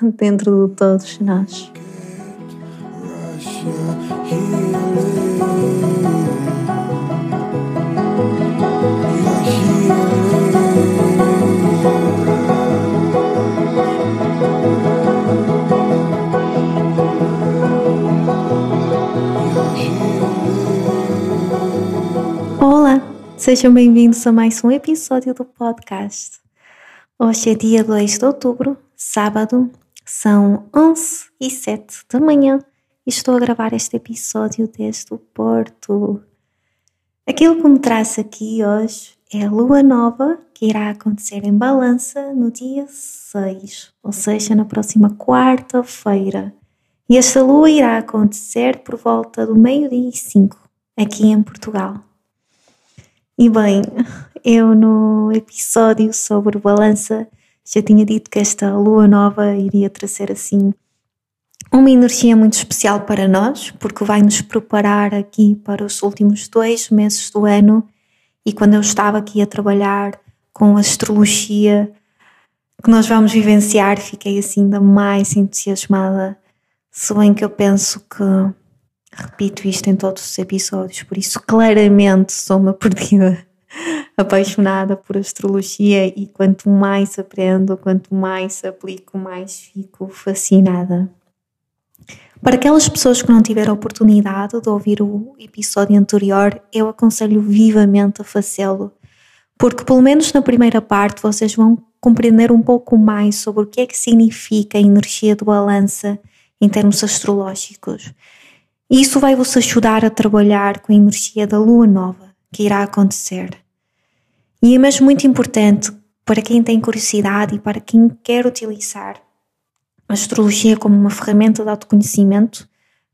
dentro de todos nós. Sejam bem-vindos a mais um episódio do podcast. Hoje é dia 2 de outubro, sábado, são 11 e 7 da manhã e estou a gravar este episódio desde o Porto. Aquilo que me traz aqui hoje é a lua nova que irá acontecer em Balança no dia 6, ou seja, na próxima quarta-feira. E esta lua irá acontecer por volta do meio-dia e 5 aqui em Portugal. E bem, eu no episódio sobre balança já tinha dito que esta lua nova iria trazer assim uma energia muito especial para nós, porque vai nos preparar aqui para os últimos dois meses do ano. E quando eu estava aqui a trabalhar com a astrologia que nós vamos vivenciar, fiquei assim ainda mais entusiasmada. Se bem que eu penso que repito isto em todos os episódios, por isso claramente sou uma perdida apaixonada por astrologia e quanto mais aprendo, quanto mais aplico, mais fico fascinada. Para aquelas pessoas que não tiveram oportunidade de ouvir o episódio anterior, eu aconselho vivamente a fazê-lo, porque pelo menos na primeira parte vocês vão compreender um pouco mais sobre o que é que significa a energia de balança em termos astrológicos isso vai vos ajudar a trabalhar com a energia da lua nova que irá acontecer. E é mesmo muito importante para quem tem curiosidade e para quem quer utilizar a astrologia como uma ferramenta de autoconhecimento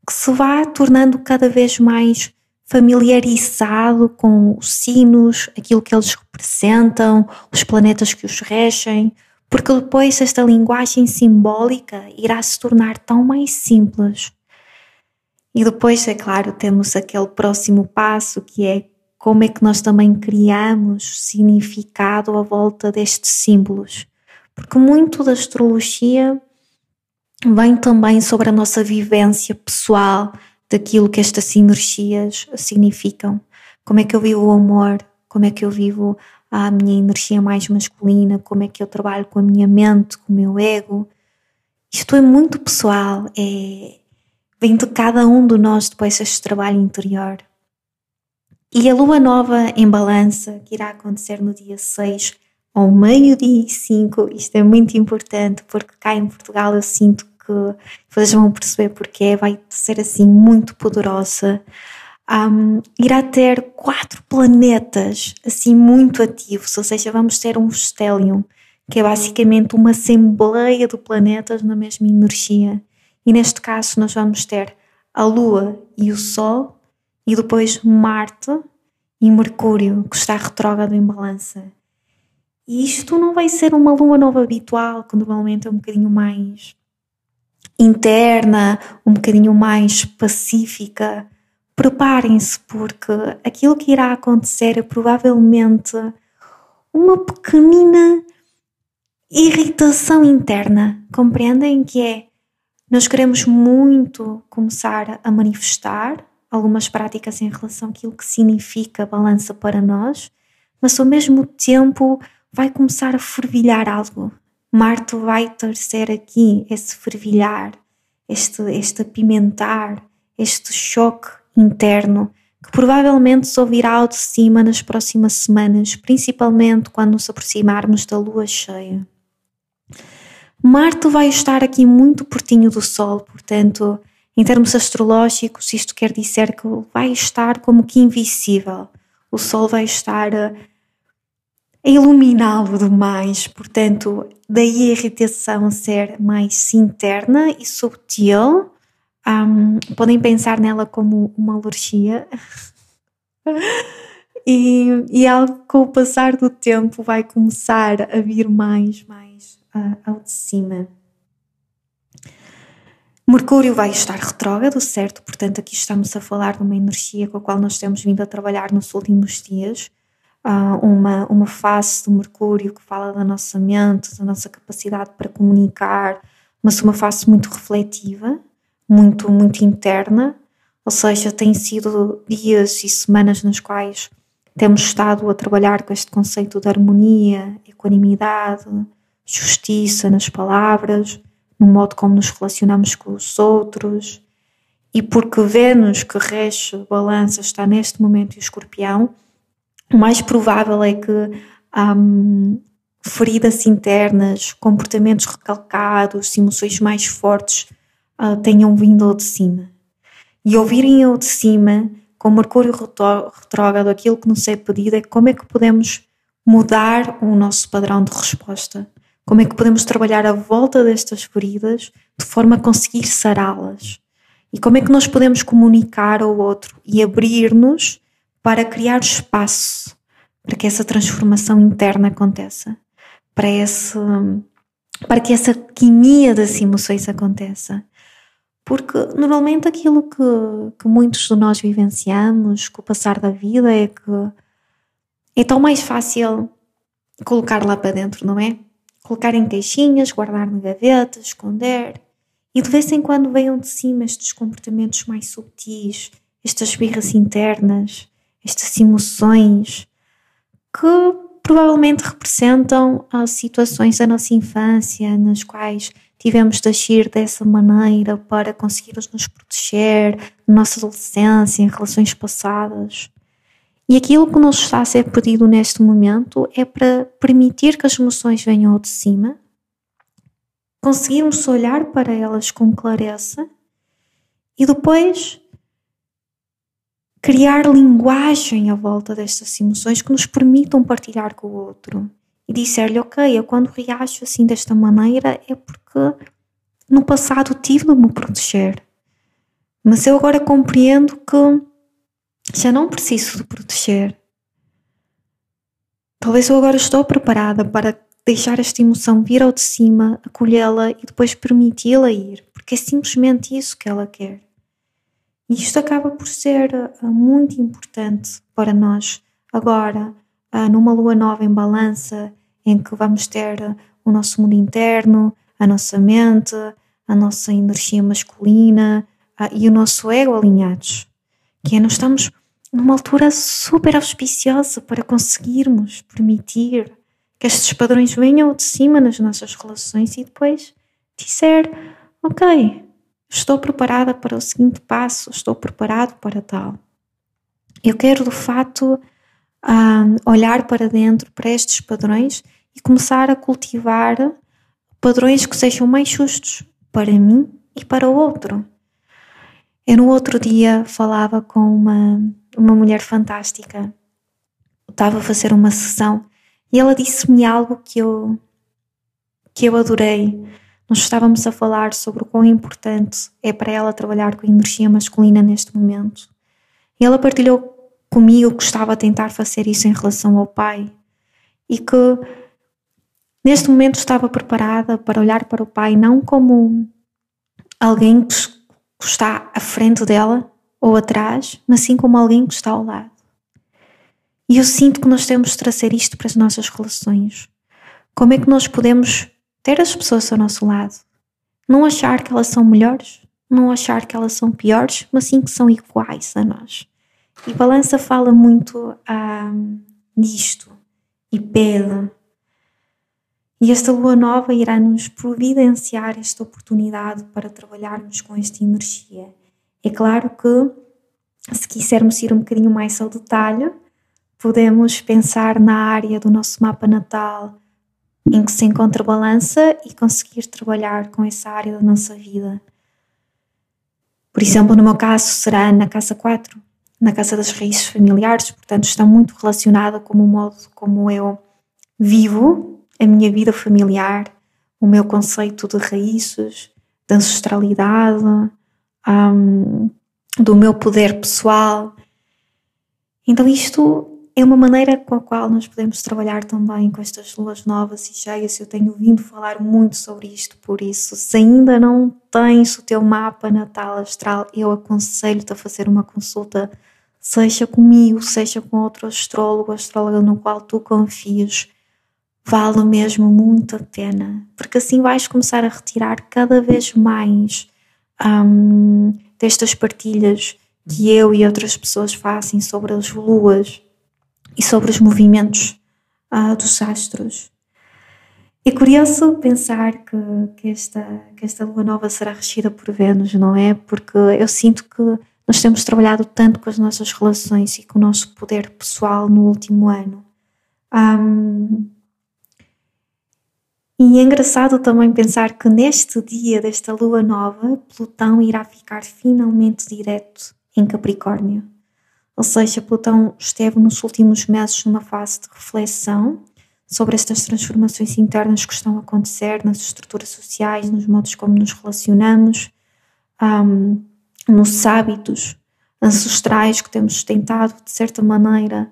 que se vá tornando cada vez mais familiarizado com os sinos, aquilo que eles representam, os planetas que os regem, porque depois esta linguagem simbólica irá se tornar tão mais simples e depois, é claro, temos aquele próximo passo que é como é que nós também criamos significado à volta destes símbolos. Porque muito da astrologia vem também sobre a nossa vivência pessoal daquilo que estas energias significam. Como é que eu vivo o amor? Como é que eu vivo a minha energia mais masculina? Como é que eu trabalho com a minha mente, com o meu ego? Isto é muito pessoal, é, vem de cada um de nós depois este trabalho interior. E a lua nova em balança, que irá acontecer no dia 6, ao meio-dia e 5, isto é muito importante porque cá em Portugal eu sinto que vocês vão perceber porque vai ser assim muito poderosa. Um, irá ter quatro planetas assim muito ativos, ou seja, vamos ter um stellium, que é basicamente uma assembleia de planetas na mesma energia. E neste caso nós vamos ter a Lua e o Sol e depois Marte e Mercúrio que está retrógrado em balança. E isto não vai ser uma lua nova habitual, que normalmente é um bocadinho mais interna, um bocadinho mais pacífica. Preparem-se, porque aquilo que irá acontecer é provavelmente uma pequenina irritação interna. Compreendem que é nós queremos muito começar a manifestar algumas práticas em relação àquilo que significa balança para nós, mas ao mesmo tempo vai começar a fervilhar algo. Marte vai tercer aqui esse fervilhar, este, este apimentar, este choque interno que provavelmente se ouvirá ao de cima nas próximas semanas, principalmente quando nos aproximarmos da lua cheia. Marte vai estar aqui muito pertinho do Sol, portanto, em termos astrológicos, isto quer dizer que vai estar como que invisível. O Sol vai estar a, iluminá-lo demais, portanto, daí a irritação ser mais interna e subtil. Um, podem pensar nela como uma alergia. e, e algo com o passar do tempo vai começar a vir mais, mais uh, ao de cima. Mercúrio vai estar retrógrado, certo? Portanto, aqui estamos a falar de uma energia com a qual nós temos vindo a trabalhar nos últimos dias. Uh, uma, uma face do Mercúrio que fala da nossa mente, da nossa capacidade para comunicar, mas uma face muito refletiva, muito, muito interna. Ou seja, têm sido dias e semanas nas quais temos estado a trabalhar com este conceito de harmonia, equanimidade, justiça nas palavras no modo como nos relacionamos com os outros. E porque Vênus, que rege balança, está neste momento em escorpião, o mais provável é que hum, feridas internas, comportamentos recalcados, emoções mais fortes uh, tenham vindo ao de cima. E ouvirem ao de cima, com Mercúrio retrógrado, aquilo que nos é pedido é como é que podemos mudar o nosso padrão de resposta. Como é que podemos trabalhar à volta destas feridas de forma a conseguir sará-las? E como é que nós podemos comunicar ao outro e abrir-nos para criar espaço para que essa transformação interna aconteça, para, esse, para que essa quimia das emoções aconteça? Porque normalmente aquilo que, que muitos de nós vivenciamos com o passar da vida é que é tão mais fácil colocar lá para dentro, não é? Colocar em caixinhas, guardar na gaveta, esconder. E de vez em quando venham de cima estes comportamentos mais subtis, estas birras internas, estas emoções que provavelmente representam as situações da nossa infância nas quais tivemos de agir dessa maneira para conseguir nos proteger na nossa adolescência, em relações passadas. E aquilo que nos está a ser pedido neste momento é para permitir que as emoções venham ao de cima, conseguirmos olhar para elas com clareza e depois criar linguagem à volta destas emoções que nos permitam partilhar com o outro e dizer-lhe: Ok, eu quando reajo assim desta maneira é porque no passado tive de me proteger, mas eu agora compreendo que já não preciso de proteger. Talvez eu agora estou preparada para deixar esta emoção vir ao de cima, acolhê-la e depois permiti-la ir, porque é simplesmente isso que ela quer. E isto acaba por ser uh, muito importante para nós agora, uh, numa lua nova em balança, em que vamos ter uh, o nosso mundo interno, a nossa mente, a nossa energia masculina e o nosso ego alinhados. Que é, nós estamos numa altura super auspiciosa para conseguirmos permitir que estes padrões venham de cima nas nossas relações e depois dizer: Ok, estou preparada para o seguinte passo, estou preparado para tal. Eu quero de fato olhar para dentro para estes padrões e começar a cultivar padrões que sejam mais justos para mim e para o outro. Eu no outro dia falava com uma, uma mulher fantástica. estava a fazer uma sessão e ela disse-me algo que eu, que eu adorei. Nós estávamos a falar sobre o quão importante é para ela trabalhar com a energia masculina neste momento. E ela partilhou comigo que estava a tentar fazer isso em relação ao pai e que neste momento estava preparada para olhar para o pai não como alguém que está à frente dela ou atrás, mas sim como alguém que está ao lado. E eu sinto que nós temos de trazer isto para as nossas relações. Como é que nós podemos ter as pessoas ao nosso lado? Não achar que elas são melhores, não achar que elas são piores, mas sim que são iguais a nós. E Balança fala muito ah, e pede e esta lua nova irá nos providenciar esta oportunidade para trabalharmos com esta energia. É claro que, se quisermos ir um bocadinho mais ao detalhe, podemos pensar na área do nosso mapa natal em que se encontra balança e conseguir trabalhar com essa área da nossa vida. Por exemplo, no meu caso, será na casa 4, na casa das raízes familiares, portanto, está muito relacionada com o modo como eu vivo a minha vida familiar, o meu conceito de raízes, de ancestralidade, um, do meu poder pessoal. Então, isto é uma maneira com a qual nós podemos trabalhar também com estas luas novas e cheias. Eu tenho vindo falar muito sobre isto, por isso, se ainda não tens o teu mapa natal astral, eu aconselho-te a fazer uma consulta, seja comigo, seja com outro astrólogo, astróloga no qual tu confies. Vale mesmo muito a pena, porque assim vais começar a retirar cada vez mais um, destas partilhas que eu e outras pessoas fazem sobre as luas e sobre os movimentos uh, dos astros. É curioso pensar que, que, esta, que esta lua nova será regida por Vênus, não é? Porque eu sinto que nós temos trabalhado tanto com as nossas relações e com o nosso poder pessoal no último ano. Um, e é engraçado também pensar que neste dia desta lua nova, Plutão irá ficar finalmente direto em Capricórnio. Ou seja, Plutão esteve nos últimos meses numa fase de reflexão sobre estas transformações internas que estão a acontecer nas estruturas sociais, nos modos como nos relacionamos, um, nos hábitos ancestrais que temos tentado, de certa maneira,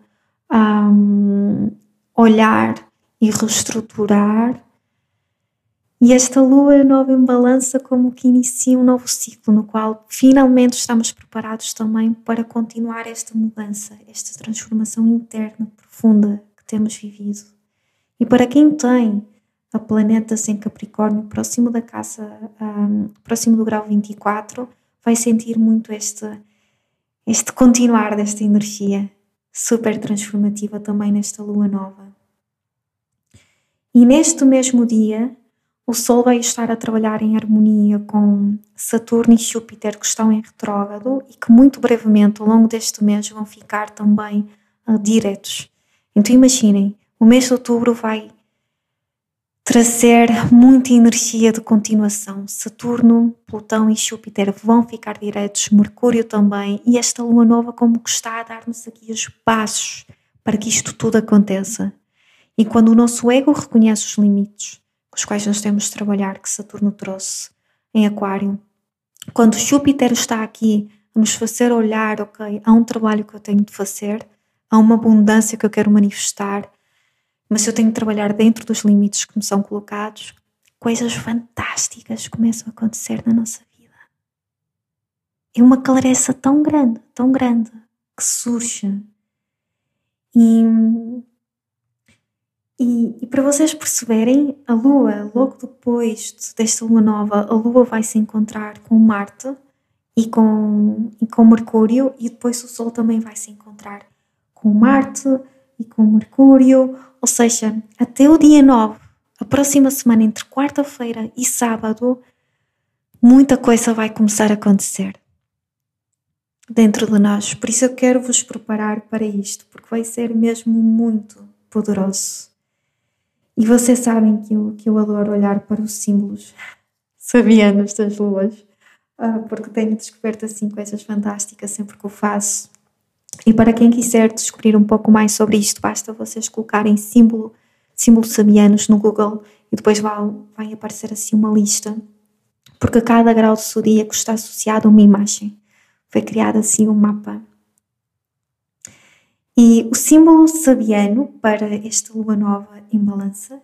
um, olhar e reestruturar e esta lua nova em balança como que inicia um novo ciclo no qual finalmente estamos preparados também para continuar esta mudança, esta transformação interna profunda que temos vivido. E para quem tem a planetas em Capricórnio próximo da casa, um, próximo do grau 24, vai sentir muito este, este continuar desta energia super transformativa também nesta lua nova. E neste mesmo dia, o Sol vai estar a trabalhar em harmonia com Saturno e Júpiter que estão em retrógrado e que muito brevemente ao longo deste mês vão ficar também uh, diretos. Então imaginem, o mês de outubro vai trazer muita energia de continuação. Saturno, Plutão e Júpiter vão ficar diretos, Mercúrio também, e esta lua nova como que está a dar-nos aqui os passos para que isto tudo aconteça. E quando o nosso ego reconhece os limites, os quais nós temos de trabalhar, que Saturno trouxe em Aquário. Quando Júpiter está aqui a nos fazer olhar, ok, há um trabalho que eu tenho de fazer, há uma abundância que eu quero manifestar, mas eu tenho de trabalhar dentro dos limites que me são colocados, coisas fantásticas começam a acontecer na nossa vida. É uma clareza tão grande, tão grande, que surge. E e, e, para vocês perceberem, a Lua, logo depois desta Lua nova, a Lua vai se encontrar com Marte e com, e com Mercúrio, e depois o Sol também vai se encontrar com Marte e com Mercúrio, ou seja, até o dia 9, a próxima semana, entre quarta-feira e sábado, muita coisa vai começar a acontecer dentro de nós. Por isso eu quero vos preparar para isto, porque vai ser mesmo muito poderoso. E vocês sabem que eu, que eu adoro olhar para os símbolos sabianos das luas, uh, porque tenho descoberto assim coisas fantásticas sempre que o faço. E para quem quiser descobrir um pouco mais sobre isto, basta vocês colocarem símbolo, símbolos sabianos no Google e depois vai, vai aparecer assim uma lista, porque a cada grau do zodíaco está associado a uma imagem. Foi criado assim um mapa e o símbolo sabiano para esta lua nova em balança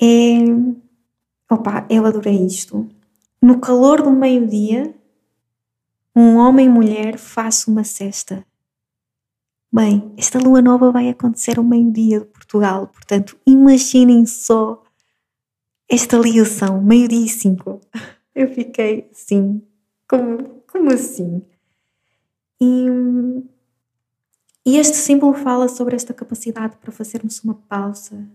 é. Opa, eu adorei isto. No calor do meio-dia, um homem e mulher faz uma cesta. Bem, esta lua nova vai acontecer ao meio-dia de Portugal, portanto, imaginem só esta ligação, meio-dia e cinco. Eu fiquei assim, como, como assim? E e este símbolo fala sobre esta capacidade para fazermos uma pausa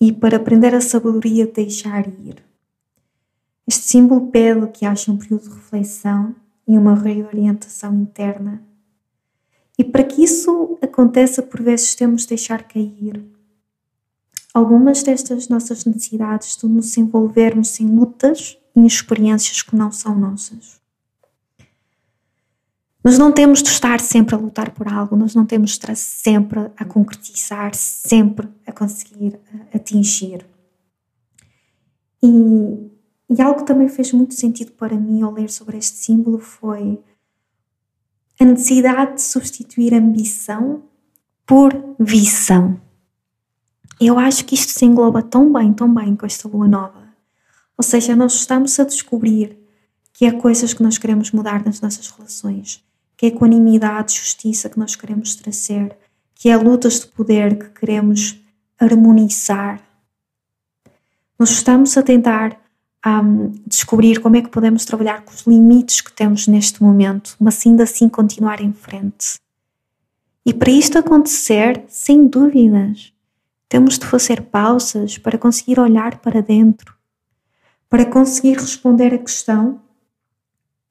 e para aprender a sabedoria de deixar ir. Este símbolo pede que haja um período de reflexão e uma reorientação interna. E para que isso aconteça, por vezes temos de deixar cair algumas destas nossas necessidades de nos envolvermos em lutas e experiências que não são nossas. Nós não temos de estar sempre a lutar por algo, nós não temos de estar sempre a concretizar, sempre a conseguir atingir. E, e algo que também fez muito sentido para mim ao ler sobre este símbolo foi a necessidade de substituir ambição por visão. Eu acho que isto se engloba tão bem, tão bem com esta lua nova. Ou seja, nós estamos a descobrir que há coisas que nós queremos mudar nas nossas relações, que é equanimidade, justiça que nós queremos trazer, que é lutas de poder que queremos harmonizar. Nós estamos a tentar um, descobrir como é que podemos trabalhar com os limites que temos neste momento, mas ainda assim continuar em frente. E para isto acontecer, sem dúvidas, temos de fazer pausas para conseguir olhar para dentro, para conseguir responder a questão: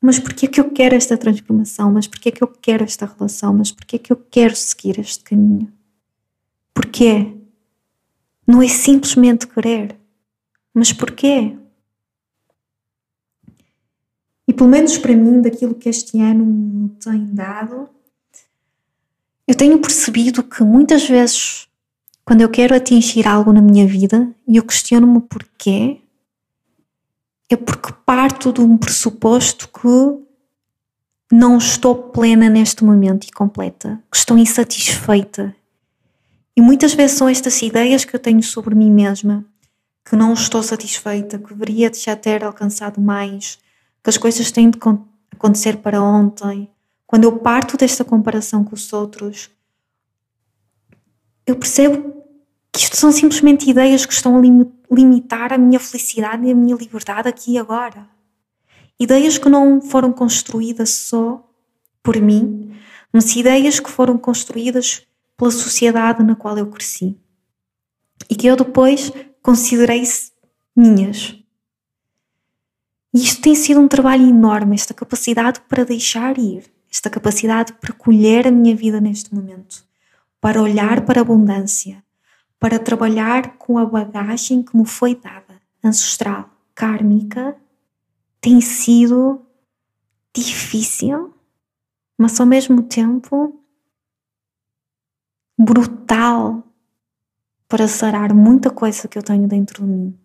mas porquê é que eu quero esta transformação? Mas porquê é que eu quero esta relação? Mas porquê é que eu quero seguir este caminho? Porquê? Não é simplesmente querer, mas porquê? E pelo menos para mim, daquilo que este ano me tem dado, eu tenho percebido que muitas vezes, quando eu quero atingir algo na minha vida e eu questiono-me porquê, é porque parto de um pressuposto que não estou plena neste momento e completa, que estou insatisfeita. E muitas vezes são estas ideias que eu tenho sobre mim mesma, que não estou satisfeita, que deveria já ter alcançado mais, que as coisas têm de acontecer para ontem. Quando eu parto desta comparação com os outros, eu percebo que isto são simplesmente ideias que estão a limitar a minha felicidade e a minha liberdade aqui e agora. Ideias que não foram construídas só por mim, mas ideias que foram construídas pela sociedade na qual eu cresci e que eu depois considerei minhas. E isto tem sido um trabalho enorme, esta capacidade para deixar ir, esta capacidade para colher a minha vida neste momento, para olhar para a abundância, para trabalhar com a bagagem que me foi dada, ancestral, kármica, tem sido difícil, mas ao mesmo tempo brutal para sarar muita coisa que eu tenho dentro de mim.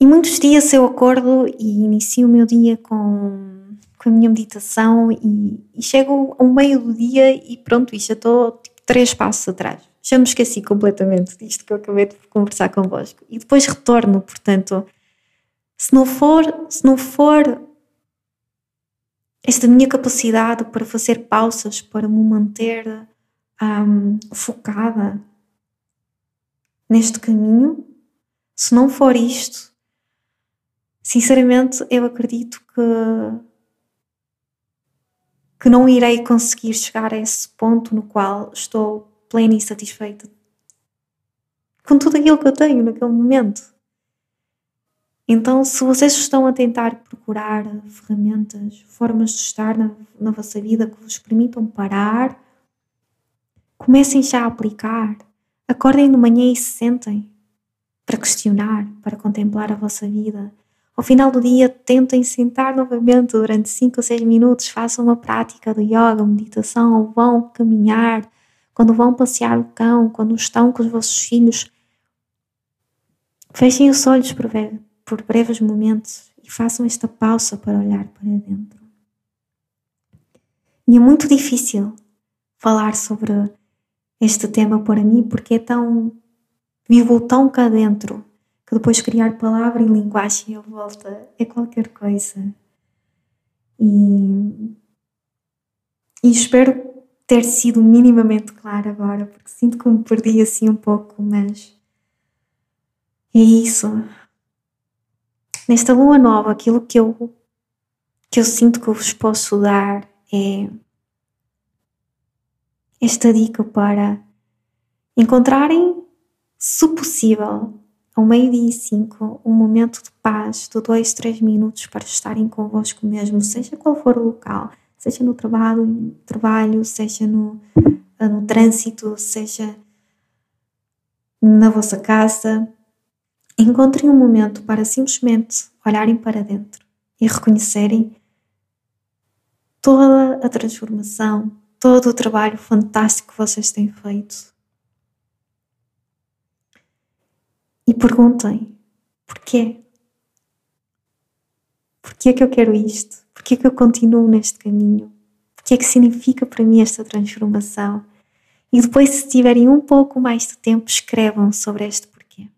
E muitos dias eu acordo e inicio o meu dia com, com a minha meditação e, e chego ao meio do dia e pronto, e já estou três passos atrás. Já me esqueci completamente disto que eu acabei de conversar convosco. E depois retorno, portanto, se não for, se não for esta minha capacidade para fazer pausas, para me manter um, focada neste caminho, se não for isto, sinceramente, eu acredito que que não irei conseguir chegar a esse ponto no qual estou plena e satisfeita com tudo aquilo que eu tenho naquele momento. Então, se vocês estão a tentar procurar ferramentas, formas de estar na, na vossa vida que vos permitam parar, comecem já a aplicar. Acordem de manhã e se sentem para questionar, para contemplar a vossa vida, ao final do dia, tentem sentar novamente durante 5 ou 6 minutos, façam uma prática de yoga, meditação, vão caminhar, quando vão passear o cão, quando estão com os vossos filhos. Fechem os olhos por, por breves momentos e façam esta pausa para olhar para dentro. E é muito difícil falar sobre este tema para mim porque é tão vivo tão cá dentro que depois criar palavra e linguagem à volta é qualquer coisa. E, e espero ter sido minimamente clara agora, porque sinto que me perdi assim um pouco, mas é isso. Nesta lua nova, aquilo que eu, que eu sinto que eu vos posso dar é esta dica para encontrarem, se possível, ao meio-dia e cinco, um momento de paz de dois, três minutos para estarem convosco mesmo, seja qual for o local, seja no trabalho, trabalho seja no, no trânsito, seja na vossa casa. Encontrem um momento para simplesmente olharem para dentro e reconhecerem toda a transformação, todo o trabalho fantástico que vocês têm feito e perguntem porquê? Porquê é que eu quero isto? Porquê é que eu continuo neste caminho? O que é que significa para mim esta transformação? E depois, se tiverem um pouco mais de tempo, escrevam sobre este porquê.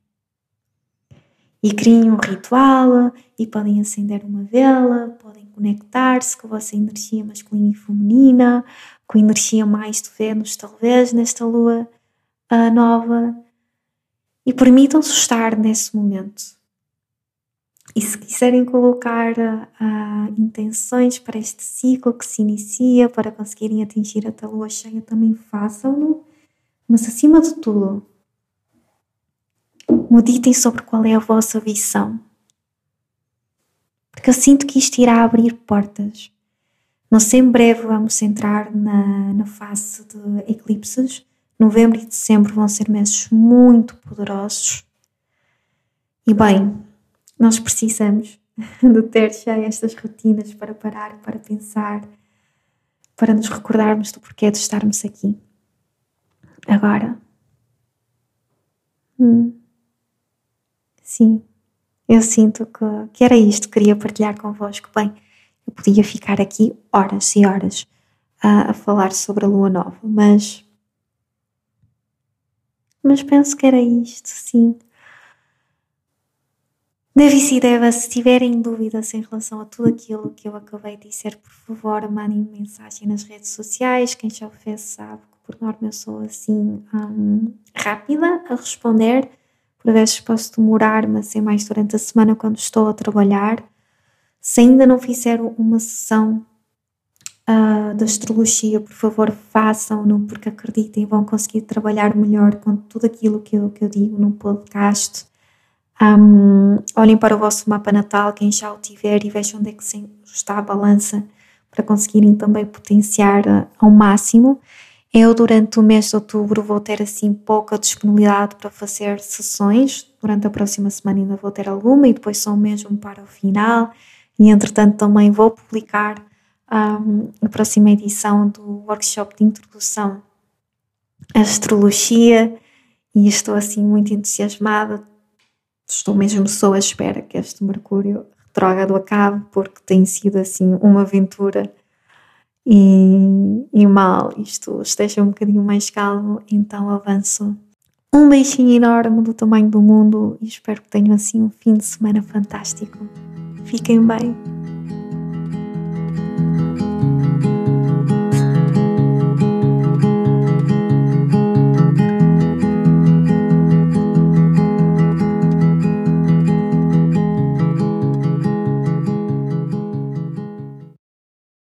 E criem um ritual, e podem acender uma vela, podem conectar-se com a vossa energia masculina e feminina, com a energia mais de Vênus, talvez, nesta lua uh, nova. E permitam-se estar nesse momento. E se quiserem colocar uh, intenções para este ciclo que se inicia, para conseguirem atingir a lua cheia, também façam-no. Mas acima de tudo, meditem sobre qual é a vossa visão. Porque eu sinto que isto irá abrir portas. Sei, em breve vamos entrar na, na fase de eclipses. Novembro e dezembro vão ser meses muito poderosos. E bem, nós precisamos de ter já estas rotinas para parar, para pensar, para nos recordarmos do porquê de estarmos aqui. Agora, hum, sim, eu sinto que, que era isto que queria partilhar convosco. Bem, eu podia ficar aqui horas e horas a, a falar sobre a lua nova, mas mas penso que era isto, sim. Deve e deva, se tiverem dúvidas em relação a tudo aquilo que eu acabei de dizer, por favor, mandem -me mensagem nas redes sociais. Quem já o fez sabe que, por norma, eu sou assim um, rápida a responder. Por vezes posso demorar, mas é mais durante a semana quando estou a trabalhar. Se ainda não fizeram uma sessão uh, de astrologia, por favor, façam-no, porque acreditem, vão conseguir trabalhar melhor com tudo aquilo que eu, que eu digo no podcast um, olhem para o vosso mapa natal, quem já o tiver, e vejam onde é que está a balança para conseguirem também potenciar uh, ao máximo. Eu, durante o mês de outubro, vou ter assim pouca disponibilidade para fazer sessões. Durante a próxima semana ainda vou ter alguma e depois só mesmo para o final. E entretanto também vou publicar a próxima edição do workshop de introdução à astrologia e estou assim muito entusiasmada estou mesmo só à espera que este Mercúrio retrógrado acabe, porque tem sido assim uma aventura e, e mal isto esteja um bocadinho mais calmo, então avanço. Um beijinho enorme do tamanho do mundo e espero que tenham assim um fim de semana fantástico. Fiquem bem.